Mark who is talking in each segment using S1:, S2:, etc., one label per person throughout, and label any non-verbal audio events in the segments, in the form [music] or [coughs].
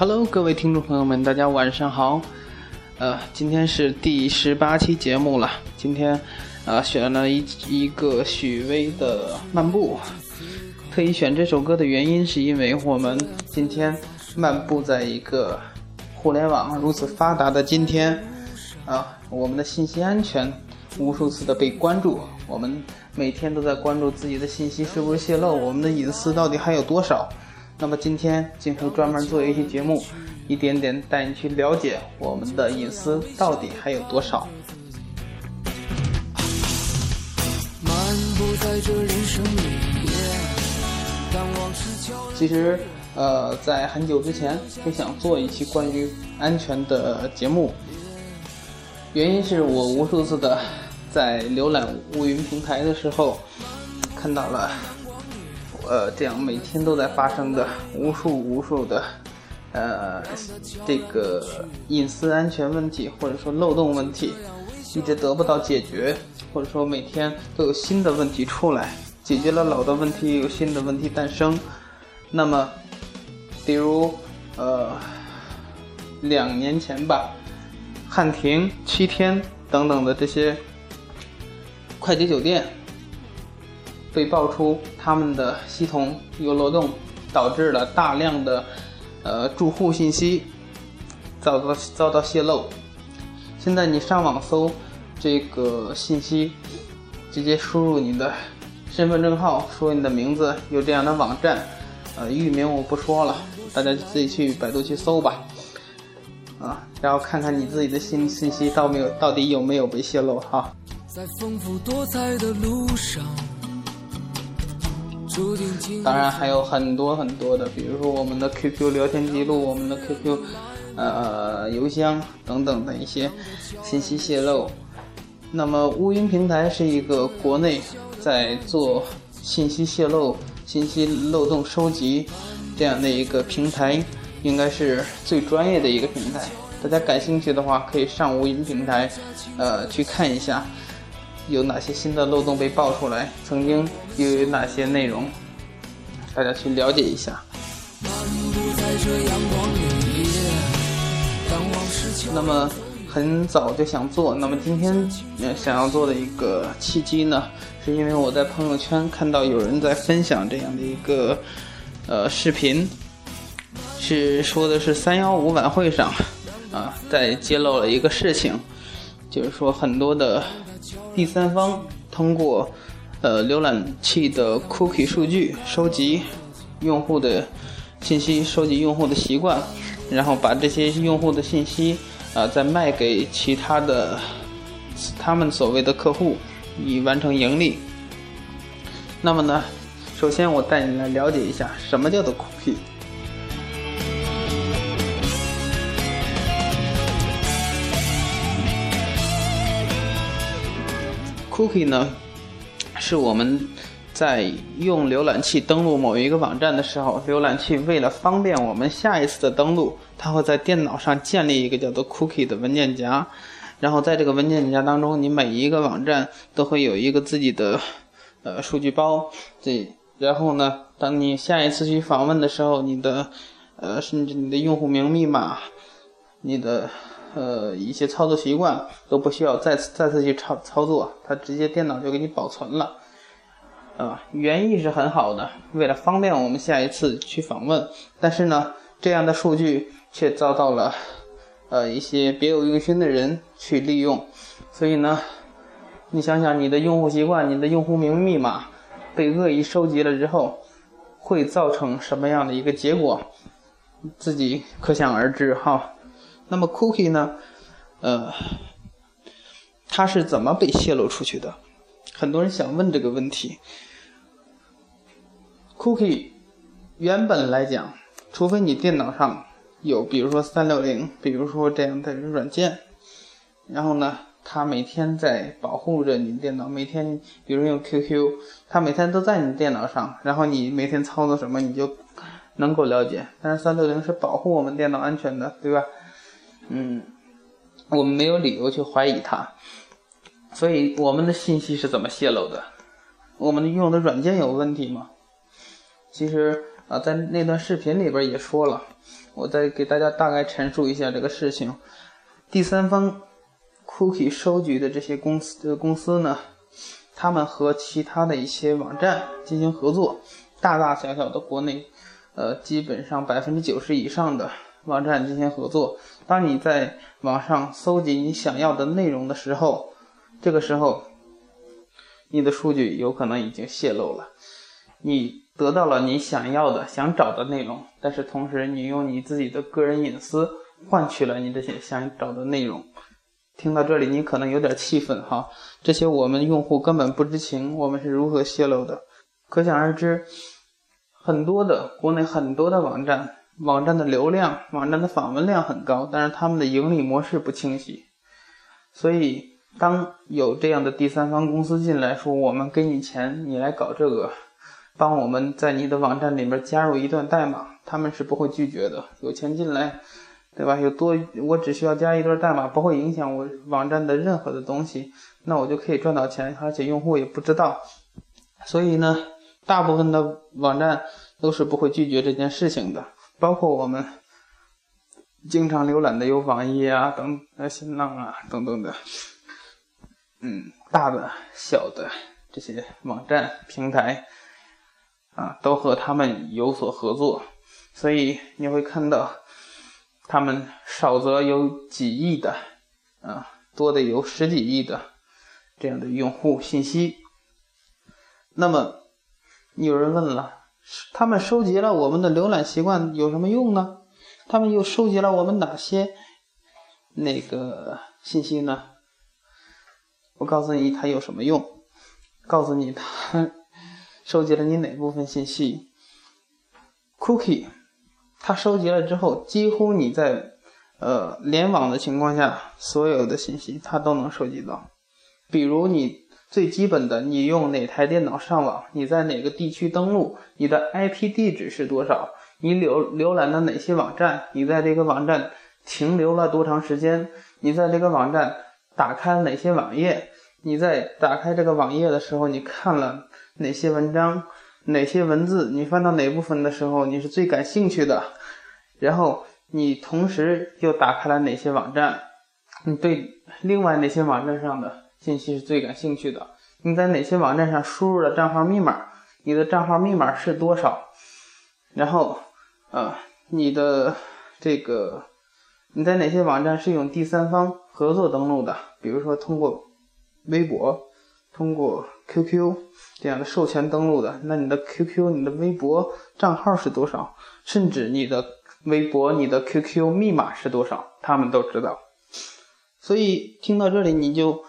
S1: Hello，各位听众朋友们，大家晚上好。呃，今天是第十八期节目了。今天，呃，选了一一个许巍的《漫步》。特意选这首歌的原因，是因为我们今天漫步在一个互联网如此发达的今天，啊，我们的信息安全无数次的被关注，我们每天都在关注自己的信息是不是泄露，我们的隐私到底还有多少。那么今天金会专门做一期节目，一点点带你去了解我们的隐私到底还有多少。其实，呃，在很久之前就想做一期关于安全的节目，原因是我无数次的在浏览乌云平台的时候看到了。呃，这样每天都在发生的无数无数的，呃，这个隐私安全问题或者说漏洞问题，一直得不到解决，或者说每天都有新的问题出来，解决了老的问题，有新的问题诞生。那么，比如呃，两年前吧，汉庭、七天等等的这些快捷酒店。被爆出他们的系统有漏洞，导致了大量的呃住户信息遭到遭到泄露。现在你上网搜这个信息，直接输入你的身份证号，输入你的名字，有这样的网站，呃，域名我不说了，大家自己去百度去搜吧，啊，然后看看你自己的信信息到没有到底有没有被泄露哈。在丰富多彩的路上。当然还有很多很多的，比如说我们的 QQ 聊天记录、我们的 QQ 呃邮箱等等的一些信息泄露。那么乌云平台是一个国内在做信息泄露、信息漏洞收集这样的一个平台，应该是最专业的一个平台。大家感兴趣的话，可以上乌云平台呃去看一下。有哪些新的漏洞被爆出来？曾经又有哪些内容？大家去了解一下。那么很早就想做，那么今天想要做的一个契机呢，是因为我在朋友圈看到有人在分享这样的一个呃视频，是说的是三幺五晚会上啊，在揭露了一个事情，就是说很多的。第三方通过呃浏览器的 cookie 数据收集用户的信息，收集用户的习惯，然后把这些用户的信息啊再卖给其他的他们所谓的客户，以完成盈利。那么呢，首先我带你来了解一下什么叫做 cookie。Cookie 呢，是我们在用浏览器登录某一个网站的时候，浏览器为了方便我们下一次的登录，它会在电脑上建立一个叫做 Cookie 的文件夹，然后在这个文件夹当中，你每一个网站都会有一个自己的呃数据包，这然后呢，当你下一次去访问的时候，你的呃甚至你的用户名、密码，你的。呃，一些操作习惯都不需要再次再次去操操作，它直接电脑就给你保存了。啊，原意是很好的，为了方便我们下一次去访问。但是呢，这样的数据却遭到了呃一些别有用心的人去利用。所以呢，你想想你的用户习惯、你的用户名密码被恶意收集了之后，会造成什么样的一个结果？自己可想而知哈。那么，cookie 呢？呃，它是怎么被泄露出去的？很多人想问这个问题。cookie 原本来讲，除非你电脑上有，比如说三六零，比如说这样的软件，然后呢，它每天在保护着你电脑。每天，比如用 QQ，它每天都在你电脑上，然后你每天操作什么，你就能够了解。但是三六零是保护我们电脑安全的，对吧？嗯，我们没有理由去怀疑它，所以我们的信息是怎么泄露的？我们用的软件有问题吗？其实，啊，在那段视频里边也说了，我再给大家大概陈述一下这个事情。第三方 cookie 收集的这些公司的公司呢，他们和其他的一些网站进行合作，大大小小的国内，呃，基本上百分之九十以上的网站进行合作。当你在网上搜集你想要的内容的时候，这个时候，你的数据有可能已经泄露了，你。得到了你想要的、想找的内容，但是同时你用你自己的个人隐私换取了你这些想找的内容。听到这里，你可能有点气愤哈，这些我们用户根本不知情，我们是如何泄露的？可想而知，很多的国内很多的网站，网站的流量、网站的访问量很高，但是他们的盈利模式不清晰。所以，当有这样的第三方公司进来说，我们给你钱，你来搞这个。帮我们在你的网站里面加入一段代码，他们是不会拒绝的。有钱进来，对吧？有多，我只需要加一段代码，不会影响我网站的任何的东西，那我就可以赚到钱，而且用户也不知道。所以呢，大部分的网站都是不会拒绝这件事情的，包括我们经常浏览的有网易啊、等呃、新浪啊等等的，嗯，大的、小的这些网站平台。啊，都和他们有所合作，所以你会看到，他们少则有几亿的，啊，多的有十几亿的这样的用户信息。那么，有人问了，他们收集了我们的浏览习惯有什么用呢？他们又收集了我们哪些那个信息呢？我告诉你，它有什么用？告诉你，它。收集了你哪部分信息？Cookie，它收集了之后，几乎你在呃联网的情况下，所有的信息它都能收集到。比如你最基本的，你用哪台电脑上网，你在哪个地区登录，你的 IP 地址是多少，你浏浏览的哪些网站，你在这个网站停留了多长时间，你在这个网站打开哪些网页，你在打开这个网页的时候，你看了。哪些文章，哪些文字，你翻到哪部分的时候，你是最感兴趣的？然后你同时又打开了哪些网站？你对另外哪些网站上的信息是最感兴趣的？你在哪些网站上输入了账号密码？你的账号密码是多少？然后，呃，你的这个你在哪些网站是用第三方合作登录的？比如说通过微博，通过 QQ。这样的授权登录的，那你的 QQ、你的微博账号是多少？甚至你的微博、你的 QQ 密码是多少？他们都知道。所以听到这里，你就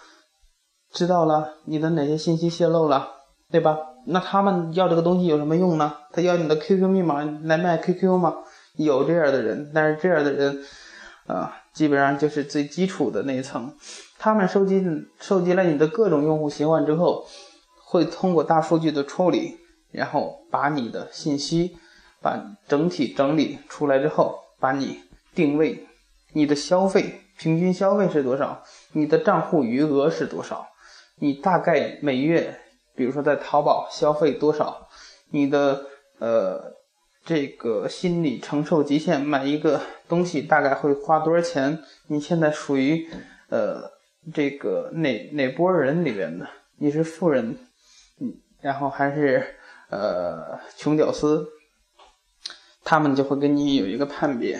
S1: 知道了你的哪些信息泄露了，对吧？那他们要这个东西有什么用呢？他要你的 QQ 密码来卖 QQ 吗？有这样的人，但是这样的人啊，基本上就是最基础的那一层。他们收集收集了你的各种用户习惯之后。会通过大数据的处理，然后把你的信息，把整体整理出来之后，把你定位，你的消费平均消费是多少，你的账户余额是多少，你大概每月，比如说在淘宝消费多少，你的呃这个心理承受极限，买一个东西大概会花多少钱？你现在属于呃这个哪哪波人里边的？你是富人？嗯然后还是呃穷屌丝，他们就会跟你有一个判别。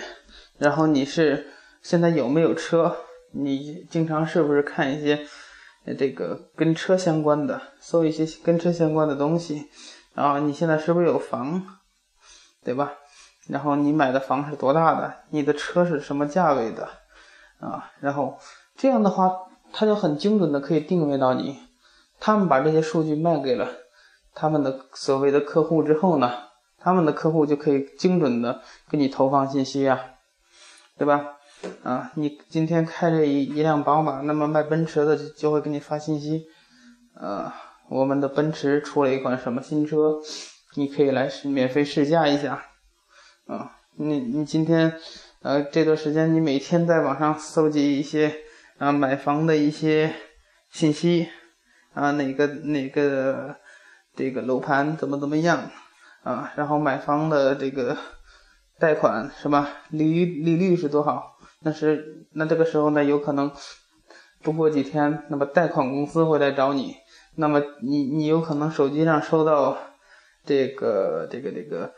S1: 然后你是现在有没有车？你经常是不是看一些这个跟车相关的，搜一些跟车相关的东西？然后你现在是不是有房？对吧？然后你买的房是多大的？你的车是什么价位的？啊，然后这样的话，他就很精准的可以定位到你。他们把这些数据卖给了。他们的所谓的客户之后呢，他们的客户就可以精准的给你投放信息啊，对吧？啊，你今天开着一一辆宝马，那么卖奔驰的就会给你发信息，呃，我们的奔驰出了一款什么新车，你可以来试免费试驾一下，啊，你你今天呃这段时间你每天在网上搜集一些啊买房的一些信息，啊哪个哪个。这个楼盘怎么怎么样啊，然后买房的这个贷款是吧？利利率是多少？那是那这个时候呢，有可能不过几天，那么贷款公司会来找你，那么你你有可能手机上收到这个这个这个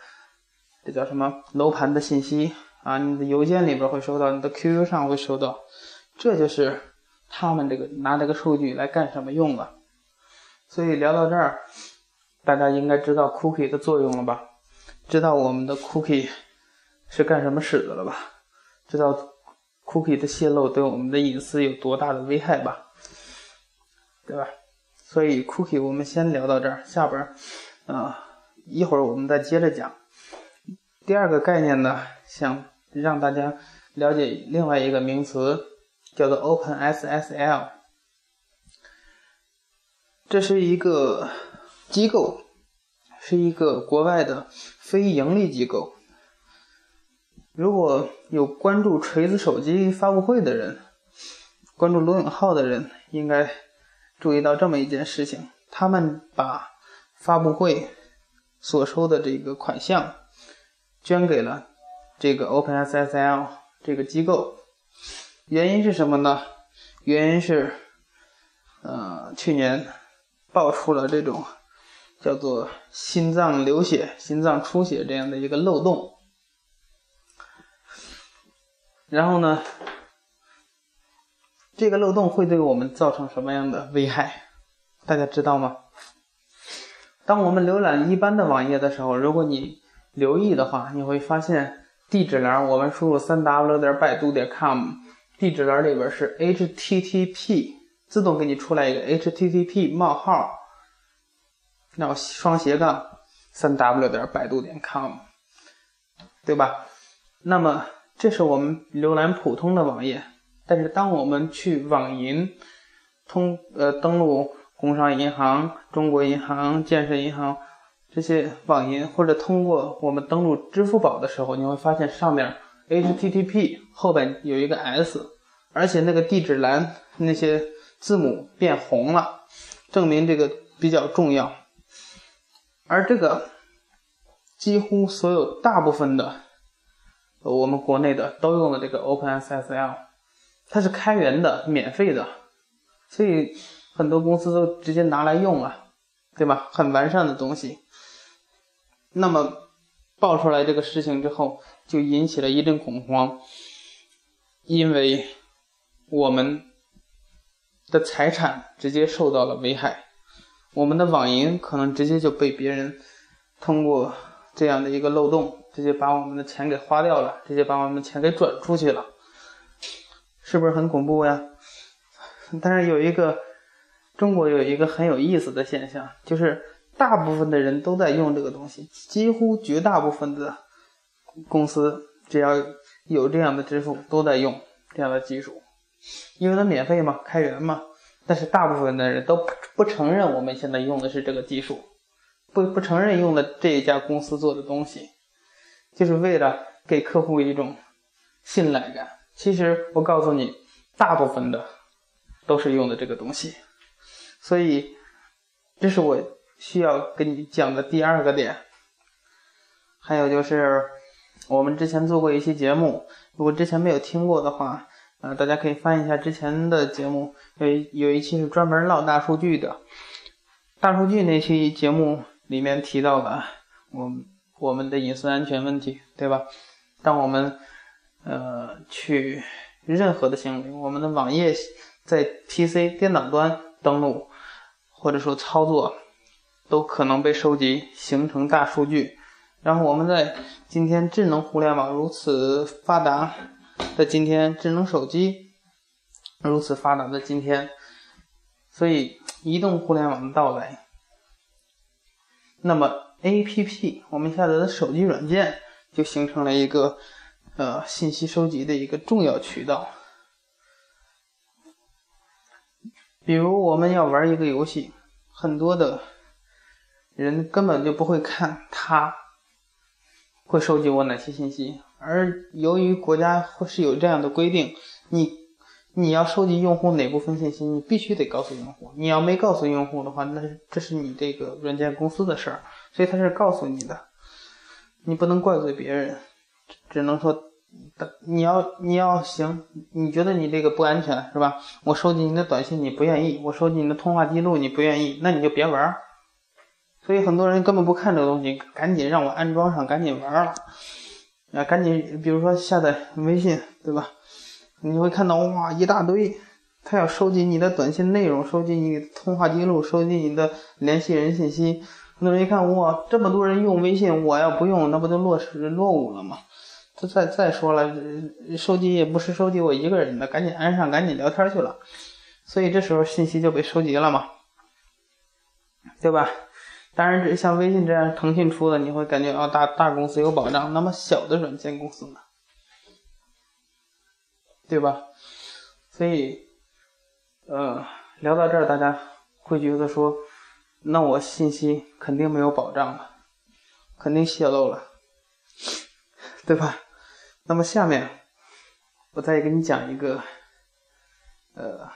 S1: 这叫什么楼盘的信息啊？你的邮件里边会收到，你的 QQ 上会收到，这就是他们这个拿这个数据来干什么用了。所以聊到这儿。大家应该知道 cookie 的作用了吧？知道我们的 cookie 是干什么使的了吧？知道 cookie 的泄露对我们的隐私有多大的危害吧？对吧？所以 cookie 我们先聊到这儿，下边啊一会儿我们再接着讲。第二个概念呢，想让大家了解另外一个名词，叫做 OpenSSL，这是一个。机构是一个国外的非盈利机构。如果有关注锤子手机发布会的人，关注罗永浩的人，应该注意到这么一件事情：他们把发布会所收的这个款项捐给了这个 OpenSSL 这个机构。原因是什么呢？原因是，呃，去年爆出了这种。叫做心脏流血、心脏出血这样的一个漏洞，然后呢，这个漏洞会对我们造成什么样的危害？大家知道吗？当我们浏览一般的网页的时候，如果你留意的话，你会发现地址栏我们输入三 w 点百度点 com，地址栏里边是 http，自动给你出来一个 http 冒号。然后双斜杠三 w 点百度点 com，对吧？那么这是我们浏览普通的网页，但是当我们去网银通呃登录工商银行、中国银行、建设银行这些网银，或者通过我们登录支付宝的时候，你会发现上面 http 后边有一个 s，而且那个地址栏那些字母变红了，证明这个比较重要。而这个几乎所有大部分的我们国内的都用的这个 OpenSSL，它是开源的、免费的，所以很多公司都直接拿来用了，对吧？很完善的东西。那么爆出来这个事情之后，就引起了一阵恐慌，因为我们的财产直接受到了危害。我们的网银可能直接就被别人通过这样的一个漏洞，直接把我们的钱给花掉了，直接把我们的钱给转出去了，是不是很恐怖呀？但是有一个中国有一个很有意思的现象，就是大部分的人都在用这个东西，几乎绝大部分的公司只要有这样的支付都在用这样的技术，因为它免费嘛，开源嘛。但是大部分的人都不承认我们现在用的是这个技术，不不承认用的这一家公司做的东西，就是为了给客户一种信赖感。其实我告诉你，大部分的都是用的这个东西，所以这是我需要跟你讲的第二个点。还有就是我们之前做过一期节目，如果之前没有听过的话。啊，大家可以翻一下之前的节目，有有一期是专门唠大数据的。大数据那期节目里面提到了我我们的隐私安全问题，对吧？当我们呃去任何的行为，我们的网页在 PC 电脑端登录或者说操作，都可能被收集形成大数据。然后我们在今天智能互联网如此发达。在今天，智能手机如此发达的今天，所以移动互联网的到来，那么 A P P 我们下载的手机软件就形成了一个呃信息收集的一个重要渠道。比如我们要玩一个游戏，很多的人根本就不会看它会收集我哪些信息。而由于国家会是有这样的规定，你你要收集用户哪部分信息，你必须得告诉用户。你要没告诉用户的话，那这是你这个软件公司的事儿，所以他是告诉你的。你不能怪罪别人，只能说，你要你要行，你觉得你这个不安全是吧？我收集你的短信你不愿意，我收集你的通话记录你不愿意，那你就别玩儿。所以很多人根本不看这个东西，赶紧让我安装上，赶紧玩儿了。啊，赶紧，比如说下载微信，对吧？你会看到哇一大堆，他要收集你的短信内容，收集你通话记录，收集你的联系人信息。很多人一看哇，这么多人用微信，我要不用，那不就落实落伍了吗？他再再说了，收集也不是收集我一个人的，赶紧安上，赶紧聊天去了。所以这时候信息就被收集了嘛，对吧？当然，像微信这样腾讯出的，你会感觉啊，大大公司有保障。那么小的软件公司呢？对吧？所以，呃，聊到这儿，大家会觉得说，那我信息肯定没有保障了，肯定泄露了，对吧？那么下面，我再给你讲一个，呃，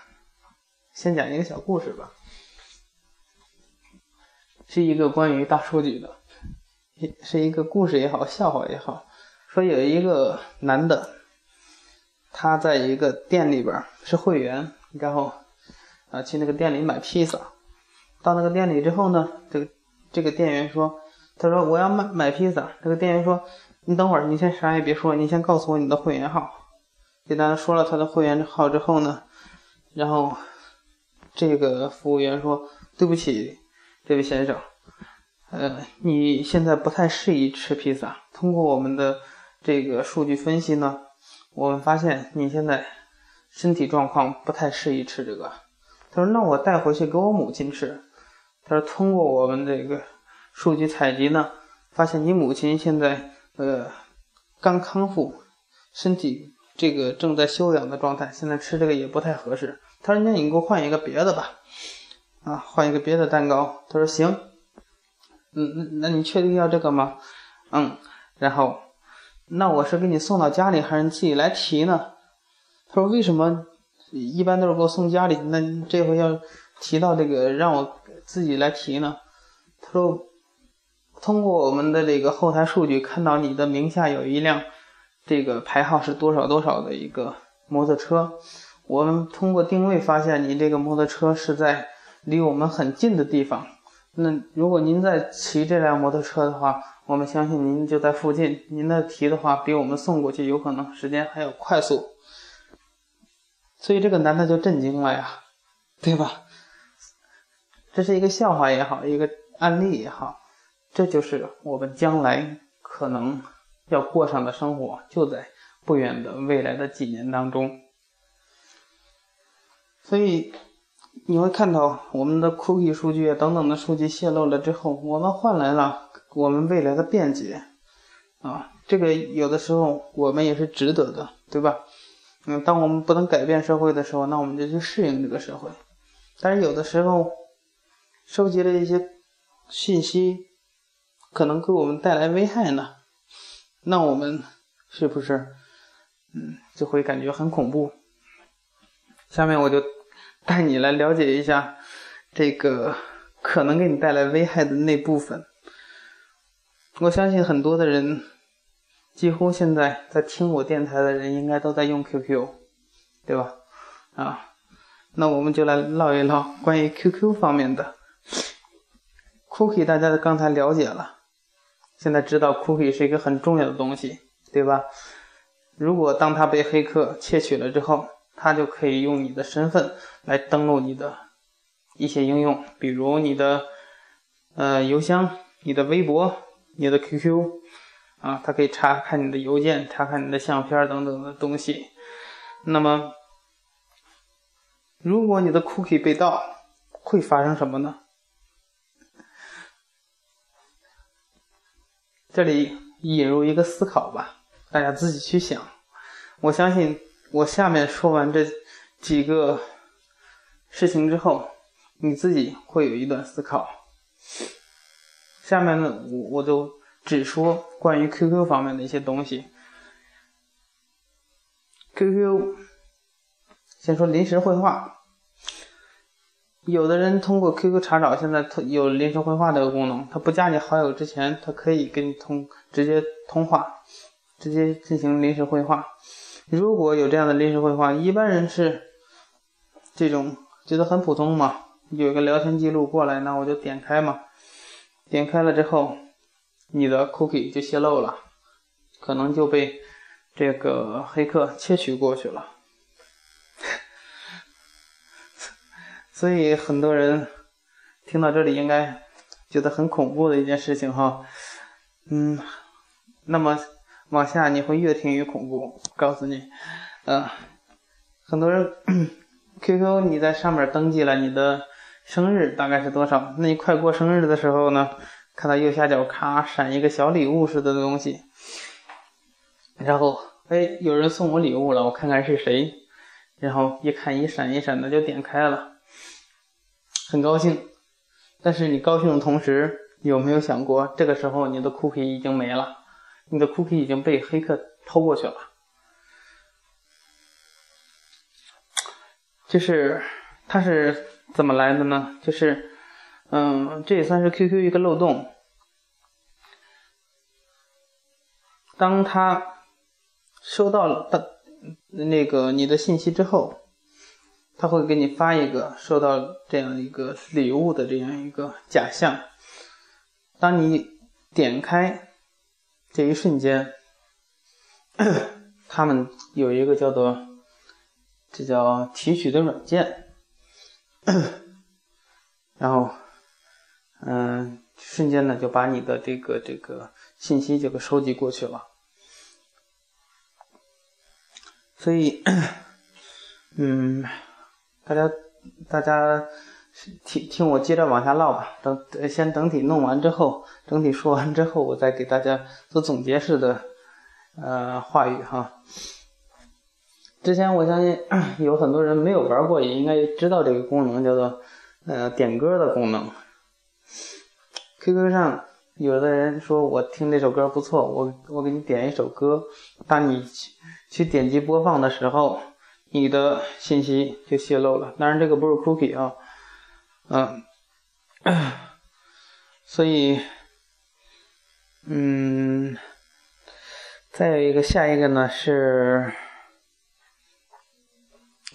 S1: 先讲一个小故事吧。是一个关于大数据的，是一个故事也好，笑话也好。说有一个男的，他在一个店里边是会员，然后啊去那个店里买披萨。到那个店里之后呢，这个这个店员说：“他说我要买买披萨。”这个店员说：“你等会儿，你先啥也别说，你先告诉我你的会员号。”给他说了他的会员号之后呢，然后这个服务员说：“对不起。”这位先生，呃，你现在不太适宜吃披萨。通过我们的这个数据分析呢，我们发现你现在身体状况不太适宜吃这个。他说：“那我带回去给我母亲吃。”他说：“通过我们这个数据采集呢，发现你母亲现在呃刚康复，身体这个正在休养的状态，现在吃这个也不太合适。”他说：“那你给我换一个别的吧。”啊，换一个别的蛋糕。他说行，嗯，那那你确定要这个吗？嗯，然后，那我是给你送到家里，还是你自己来提呢？他说为什么一般都是给我送家里，那这回要提到这个让我自己来提呢？他说，通过我们的这个后台数据看到你的名下有一辆这个牌号是多少多少的一个摩托车，我们通过定位发现你这个摩托车是在。离我们很近的地方，那如果您在骑这辆摩托车的话，我们相信您就在附近。您的提的话，比我们送过去有可能时间还要快速。所以这个男的就震惊了呀，对吧？这是一个笑话也好，一个案例也好，这就是我们将来可能要过上的生活，就在不远的未来的几年当中。所以。你会看到我们的 cookie 数据等等的数据泄露了之后，我们换来了我们未来的便捷，啊，这个有的时候我们也是值得的，对吧？嗯，当我们不能改变社会的时候，那我们就去适应这个社会。但是有的时候，收集了一些信息，可能给我们带来危害呢，那我们是不是，嗯，就会感觉很恐怖？下面我就。带你来了解一下这个可能给你带来危害的那部分。我相信很多的人，几乎现在在听我电台的人，应该都在用 QQ，对吧？啊，那我们就来唠一唠关于 QQ 方面的。Cookie 大家刚才了解了，现在知道 Cookie 是一个很重要的东西，对吧？如果当它被黑客窃取了之后，他就可以用你的身份来登录你的一些应用，比如你的呃邮箱、你的微博、你的 QQ 啊，他可以查看你的邮件、查看你的相片等等的东西。那么，如果你的 cookie 被盗，会发生什么呢？这里引入一个思考吧，大家自己去想。我相信。我下面说完这几个事情之后，你自己会有一段思考。下面呢，我我就只说关于 QQ 方面的一些东西。QQ，先说临时绘画。有的人通过 QQ 查找，现在有临时会话这个功能，他不加你好友之前，他可以跟你通直接通话，直接进行临时会话。如果有这样的临时会话，一般人是这种觉得很普通嘛，有一个聊天记录过来，那我就点开嘛，点开了之后，你的 cookie 就泄露了，可能就被这个黑客窃取过去了。[laughs] 所以很多人听到这里应该觉得很恐怖的一件事情哈，嗯，那么往下你会越听越恐怖。告诉你，嗯，很多人 [clears throat] QQ 你在上面登记了你的生日大概是多少？那你快过生日的时候呢，看到右下角咔闪一个小礼物似的东西，然后哎有人送我礼物了，我看看是谁，然后一看一闪一闪的就点开了。很高兴，但是你高兴的同时，有没有想过，这个时候你的 cookie 已经没了，你的 cookie 已经被黑客偷过去了。就是它是怎么来的呢？就是，嗯，这也算是 QQ 一个漏洞。当他收到了的那个你的信息之后。他会给你发一个收到这样一个礼物的这样一个假象。当你点开这一瞬间，他们有一个叫做这叫提取的软件，[coughs] 然后嗯，瞬间呢就把你的这个这个信息就给收集过去了。所以，嗯。大家，大家听听我接着往下唠吧。等先整体弄完之后，整体说完之后，我再给大家做总结式的呃话语哈。之前我相信 [clears throat] 有很多人没有玩过，也应该知道这个功能叫做呃点歌的功能。QQ 上有的人说我听这首歌不错，我我给你点一首歌，当你去去点击播放的时候。你的信息就泄露了，当然这个不是 cookie 啊，嗯，[coughs] 所以，嗯，再有一个下一个呢是，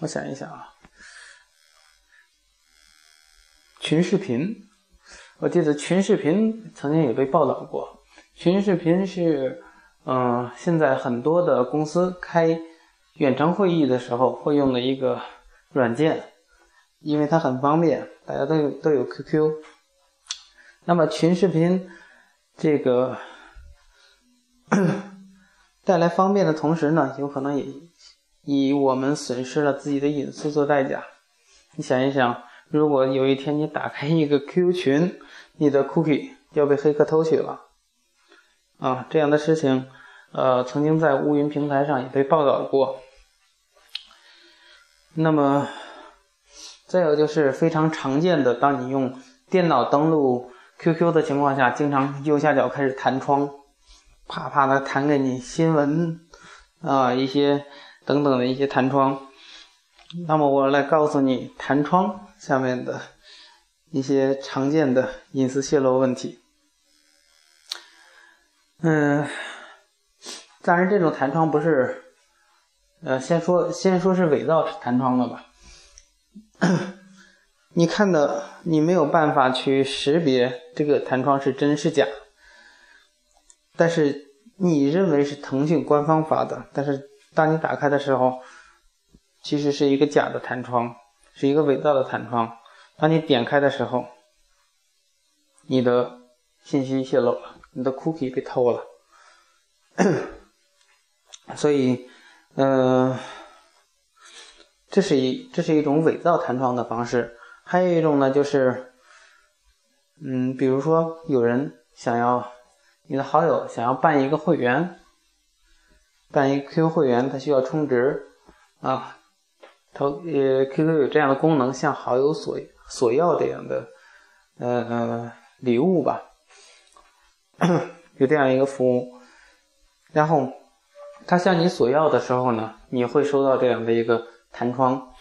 S1: 我想一想啊，群视频，我记得群视频曾经也被报道过，群视频是，嗯，现在很多的公司开。远程会议的时候会用的一个软件，因为它很方便，大家都有都有 QQ。那么群视频这个 [coughs] 带来方便的同时呢，有可能也以我们损失了自己的隐私做代价。你想一想，如果有一天你打开一个 QQ 群，你的 cookie 要被黑客偷取了，啊，这样的事情。呃，曾经在乌云平台上也被报道过。那么，再有就是非常常见的，当你用电脑登录 QQ 的情况下，经常右下角开始弹窗，啪啪的弹给你新闻啊一些等等的一些弹窗。那么我来告诉你，弹窗下面的一些常见的隐私泄露问题。嗯。当然，这种弹窗不是，呃，先说先说是伪造弹窗的吧。[coughs] 你看的，你没有办法去识别这个弹窗是真是假。但是你认为是腾讯官方发的，但是当你打开的时候，其实是一个假的弹窗，是一个伪造的弹窗。当你点开的时候，你的信息泄露了，你的 cookie 被偷了。[coughs] 所以，嗯，这是一这是一种伪造弹窗的方式。还有一种呢，就是，嗯，比如说有人想要你的好友想要办一个会员，办一 QQ 会员，他需要充值啊，他呃 QQ 有这样的功能，向好友索索要这样的呃礼物吧，[coughs] 有这样一个服务，然后。他向你索要的时候呢，你会收到这样的一个弹窗。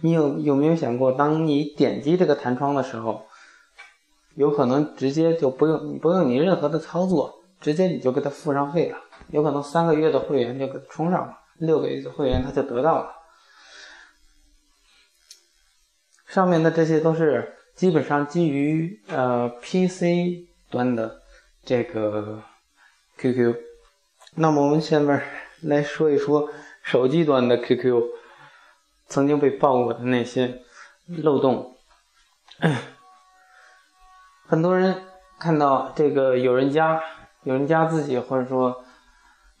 S1: 你有有没有想过，当你点击这个弹窗的时候，有可能直接就不用不用你任何的操作，直接你就给他付上费了，有可能三个月的会员就给充上了，六个月的会员他就得到了。上面的这些都是基本上基于呃 PC 端的这个 QQ。那么我们下面来说一说手机端的 QQ 曾经被爆过的那些漏洞。[coughs] 很多人看到这个有人加有人加自己，或者说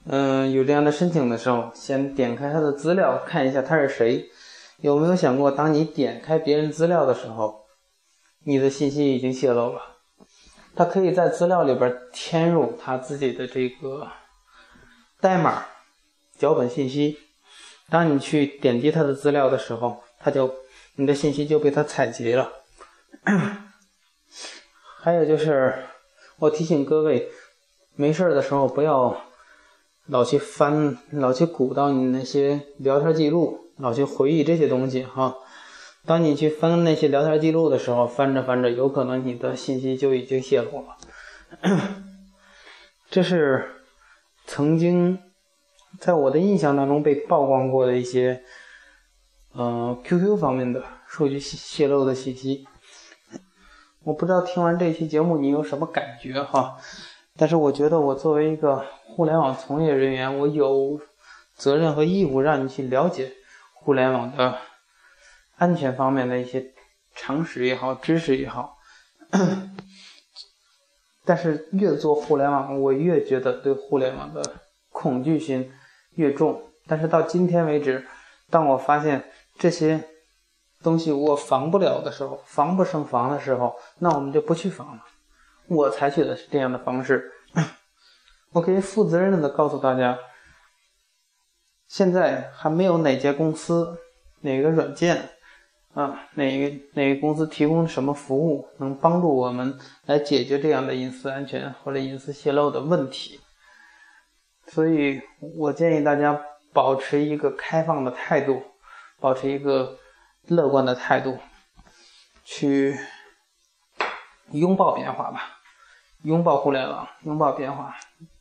S1: 嗯有这样的申请的时候，先点开他的资料看一下他是谁。有没有想过，当你点开别人资料的时候，你的信息已经泄露了？他可以在资料里边填入他自己的这个代码、脚本信息。当你去点击他的资料的时候，他就你的信息就被他采集了。还有就是，我提醒各位，没事的时候不要老去翻、老去鼓捣你那些聊天记录。老去回忆这些东西哈，当你去翻那些聊天记录的时候，翻着翻着，有可能你的信息就已经泄露了。[clears throat] 这是曾经在我的印象当中被曝光过的一些，呃，QQ 方面的数据泄露的信息。我不知道听完这期节目你有什么感觉哈，但是我觉得我作为一个互联网从业人员，我有责任和义务让你去了解。互联网的安全方面的一些常识也好，知识也好，[coughs] 但是越做互联网，我越觉得对互联网的恐惧心越重。但是到今天为止，当我发现这些东西我防不了的时候，防不胜防的时候，那我们就不去防了。我采取的是这样的方式，我可以负责任的告诉大家。现在还没有哪家公司、哪个软件啊、哪个哪个公司提供什么服务能帮助我们来解决这样的隐私安全或者隐私泄露的问题。所以我建议大家保持一个开放的态度，保持一个乐观的态度，去拥抱变化吧，拥抱互联网，拥抱变化。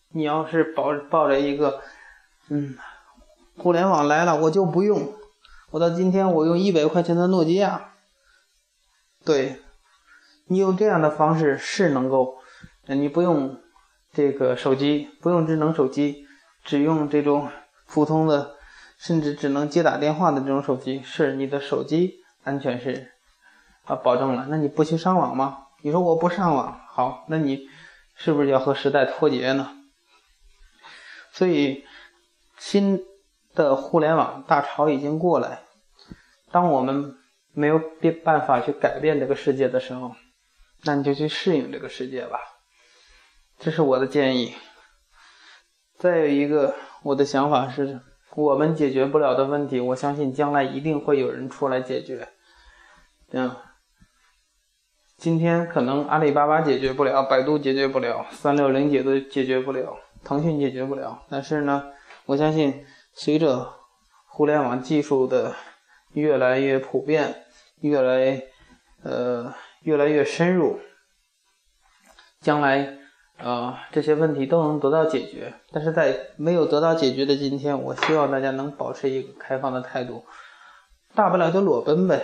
S1: 你要是抱抱着一个嗯。互联网来了，我就不用。我到今天，我用一百块钱的诺基亚。对，你用这样的方式是能够，你不用这个手机，不用智能手机，只用这种普通的，甚至只能接打电话的这种手机，是你的手机安全是啊保证了。那你不去上网吗？你说我不上网，好，那你是不是要和时代脱节呢？所以新。的互联网大潮已经过来，当我们没有变办法去改变这个世界的时候，那你就去适应这个世界吧，这是我的建议。再有一个，我的想法是，我们解决不了的问题，我相信将来一定会有人出来解决。嗯，今天可能阿里巴巴解决不了，百度解决不了，三六零解决解决不了，腾讯解决不了，但是呢，我相信。随着互联网技术的越来越普遍，越来呃越来越深入，将来呃这些问题都能得到解决。但是在没有得到解决的今天，我希望大家能保持一个开放的态度，大不了就裸奔呗，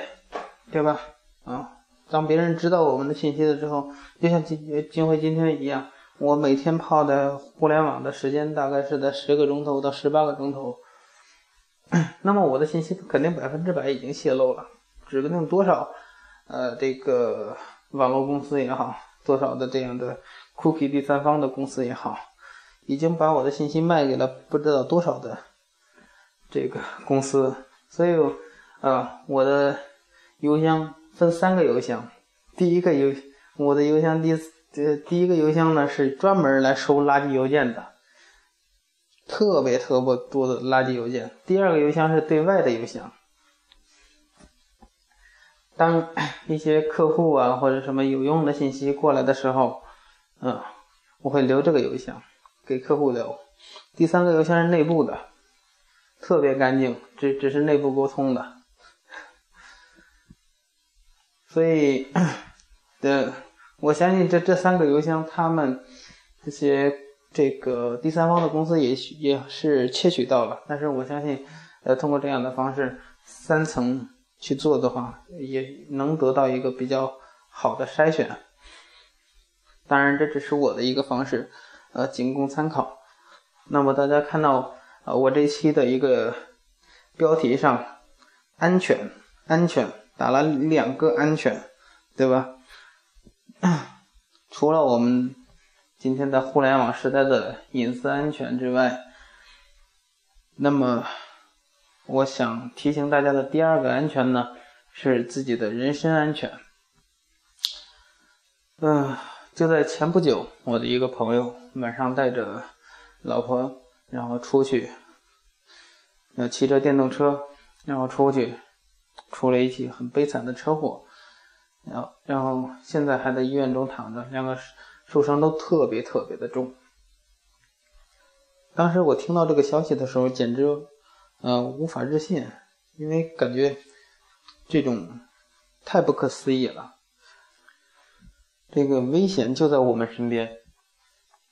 S1: 对吧？啊，当别人知道我们的信息了之后，就像金金辉今天一样。我每天泡在互联网的时间大概是在十个钟头到十八个钟头，[clears throat] 那么我的信息肯定百分之百已经泄露了，指不定多少，呃，这个网络公司也好，多少的这样的 cookie 第三方的公司也好，已经把我的信息卖给了不知道多少的这个公司，所以，啊，我的邮箱分三个邮箱，第一个邮，我的邮箱第。这第一个邮箱呢是专门来收垃圾邮件的，特别特别多的垃圾邮件。第二个邮箱是对外的邮箱，当一些客户啊或者什么有用的信息过来的时候，嗯，我会留这个邮箱给客户留。第三个邮箱是内部的，特别干净，只只是内部沟通的。所以，的我相信这这三个邮箱，他们这些这个第三方的公司也许也是窃取到了，但是我相信，呃，通过这样的方式三层去做的话，也能得到一个比较好的筛选。当然，这只是我的一个方式，呃，仅供参考。那么大家看到，呃，我这期的一个标题上，安全，安全。打了两个安全，对吧？[clears throat] 除了我们今天在互联网时代的隐私安全之外，那么我想提醒大家的第二个安全呢，是自己的人身安全。嗯，就在前不久，我的一个朋友晚上带着老婆，然后出去，要骑着电动车，然后出去。出了一起很悲惨的车祸，然后然后现在还在医院中躺着，两个受伤都特别特别的重。当时我听到这个消息的时候，简直呃无法置信，因为感觉这种太不可思议了。这个危险就在我们身边，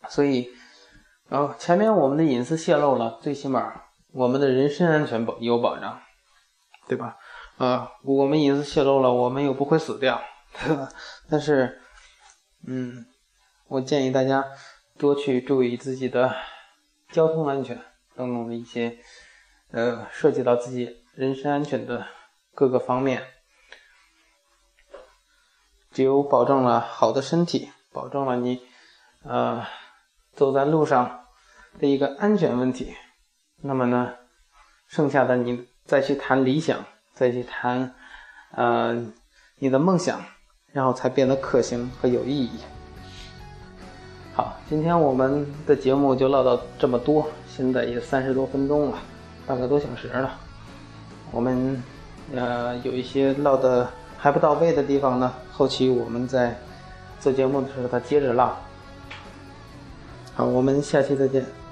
S1: 所以，然后前面我们的隐私泄露了，最起码我们的人身安全保有保障，对吧？啊，我们隐私泄露了，我们又不会死掉，对吧？但是，嗯，我建议大家多去注意自己的交通安全等等的一些，呃，涉及到自己人身安全的各个方面。只有保证了好的身体，保证了你，呃，走在路上的一个安全问题，那么呢，剩下的你再去谈理想。再去谈，呃，你的梦想，然后才变得可行和有意义。好，今天我们的节目就唠到这么多，现在也三十多分钟了，半个多小时了。我们呃有一些唠的还不到位的地方呢，后期我们在做节目的时候再接着唠。好，我们下期再见。